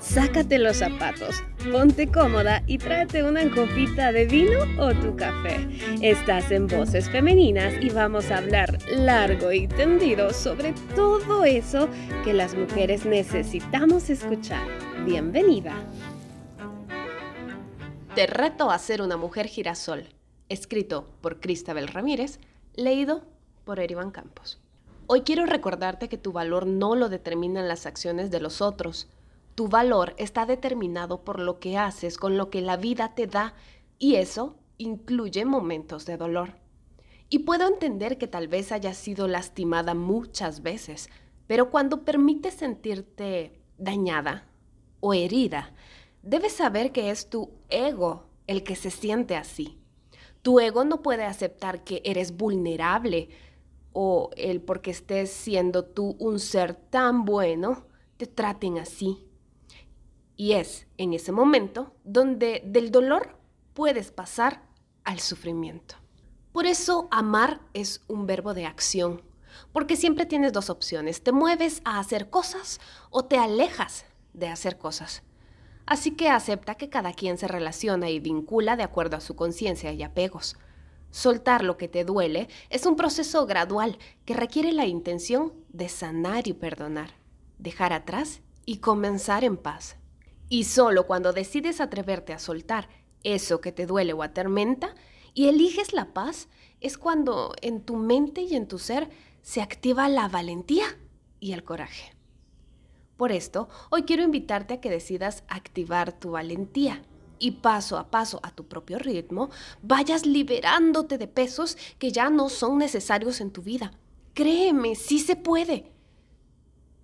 Sácate los zapatos, ponte cómoda y tráete una copita de vino o tu café. Estás en Voces Femeninas y vamos a hablar largo y tendido sobre todo eso que las mujeres necesitamos escuchar. Bienvenida. Te reto a ser una mujer girasol. Escrito por Cristabel Ramírez, leído por Erivan Campos. Hoy quiero recordarte que tu valor no lo determinan las acciones de los otros, tu valor está determinado por lo que haces con lo que la vida te da y eso incluye momentos de dolor. Y puedo entender que tal vez hayas sido lastimada muchas veces, pero cuando permites sentirte dañada o herida, debes saber que es tu ego el que se siente así. Tu ego no puede aceptar que eres vulnerable o el porque estés siendo tú un ser tan bueno, te traten así. Y es en ese momento donde del dolor puedes pasar al sufrimiento. Por eso amar es un verbo de acción, porque siempre tienes dos opciones, te mueves a hacer cosas o te alejas de hacer cosas. Así que acepta que cada quien se relaciona y vincula de acuerdo a su conciencia y apegos. Soltar lo que te duele es un proceso gradual que requiere la intención de sanar y perdonar, dejar atrás y comenzar en paz. Y solo cuando decides atreverte a soltar eso que te duele o atormenta y eliges la paz, es cuando en tu mente y en tu ser se activa la valentía y el coraje. Por esto, hoy quiero invitarte a que decidas activar tu valentía y paso a paso a tu propio ritmo vayas liberándote de pesos que ya no son necesarios en tu vida. Créeme, sí se puede.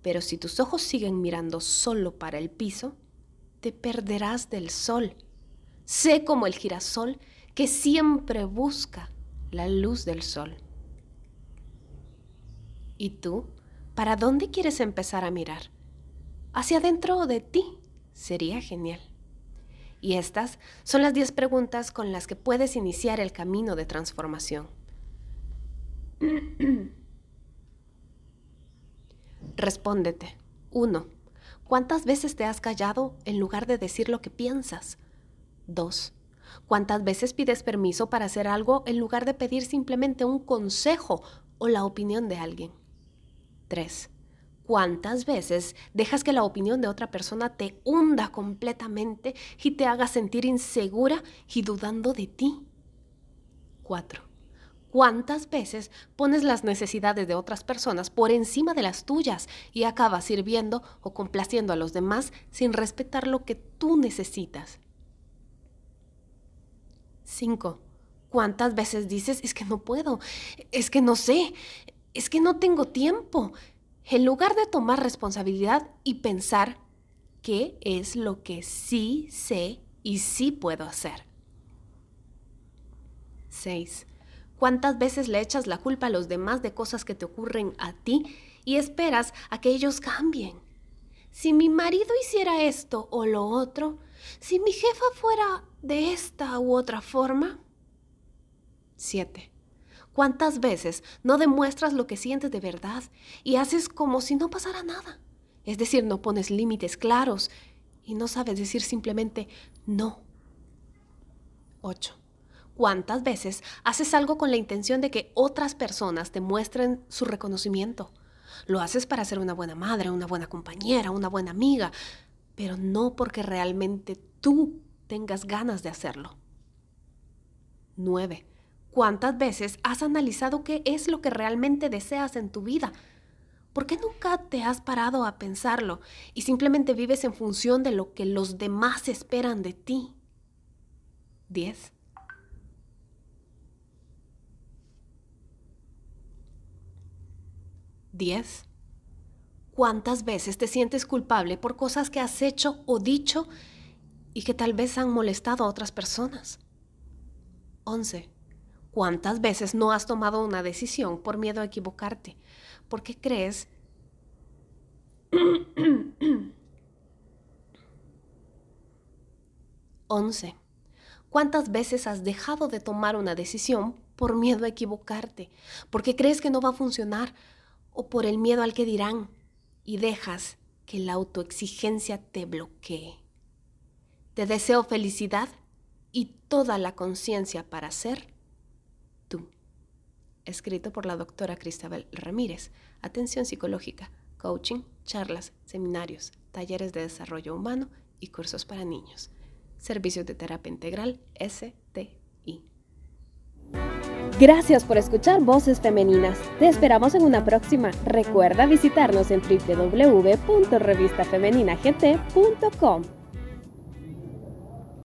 Pero si tus ojos siguen mirando solo para el piso, te perderás del sol. Sé como el girasol que siempre busca la luz del sol. ¿Y tú? ¿Para dónde quieres empezar a mirar? Hacia adentro de ti. Sería genial. Y estas son las 10 preguntas con las que puedes iniciar el camino de transformación. Respóndete. 1. ¿Cuántas veces te has callado en lugar de decir lo que piensas? 2. ¿Cuántas veces pides permiso para hacer algo en lugar de pedir simplemente un consejo o la opinión de alguien? 3. ¿Cuántas veces dejas que la opinión de otra persona te hunda completamente y te haga sentir insegura y dudando de ti? 4. ¿Cuántas veces pones las necesidades de otras personas por encima de las tuyas y acabas sirviendo o complaciendo a los demás sin respetar lo que tú necesitas? 5. ¿Cuántas veces dices, es que no puedo, es que no sé, es que no tengo tiempo? En lugar de tomar responsabilidad y pensar qué es lo que sí sé y sí puedo hacer. 6. ¿Cuántas veces le echas la culpa a los demás de cosas que te ocurren a ti y esperas a que ellos cambien? Si mi marido hiciera esto o lo otro, si mi jefa fuera de esta u otra forma. 7. ¿Cuántas veces no demuestras lo que sientes de verdad y haces como si no pasara nada? Es decir, no pones límites claros y no sabes decir simplemente no. 8. ¿Cuántas veces haces algo con la intención de que otras personas te muestren su reconocimiento? Lo haces para ser una buena madre, una buena compañera, una buena amiga, pero no porque realmente tú tengas ganas de hacerlo. 9. ¿Cuántas veces has analizado qué es lo que realmente deseas en tu vida? ¿Por qué nunca te has parado a pensarlo y simplemente vives en función de lo que los demás esperan de ti? 10. 10. ¿Cuántas veces te sientes culpable por cosas que has hecho o dicho y que tal vez han molestado a otras personas? 11. ¿Cuántas veces no has tomado una decisión por miedo a equivocarte? Porque crees... 11. ¿Cuántas veces has dejado de tomar una decisión por miedo a equivocarte? Porque crees que no va a funcionar o por el miedo al que dirán y dejas que la autoexigencia te bloquee. Te deseo felicidad y toda la conciencia para ser tú. Escrito por la doctora Cristabel Ramírez. Atención psicológica, coaching, charlas, seminarios, talleres de desarrollo humano y cursos para niños. Servicios de terapia integral STI. Gracias por escuchar Voces Femeninas. Te esperamos en una próxima. Recuerda visitarnos en www.revistafemeninagt.com.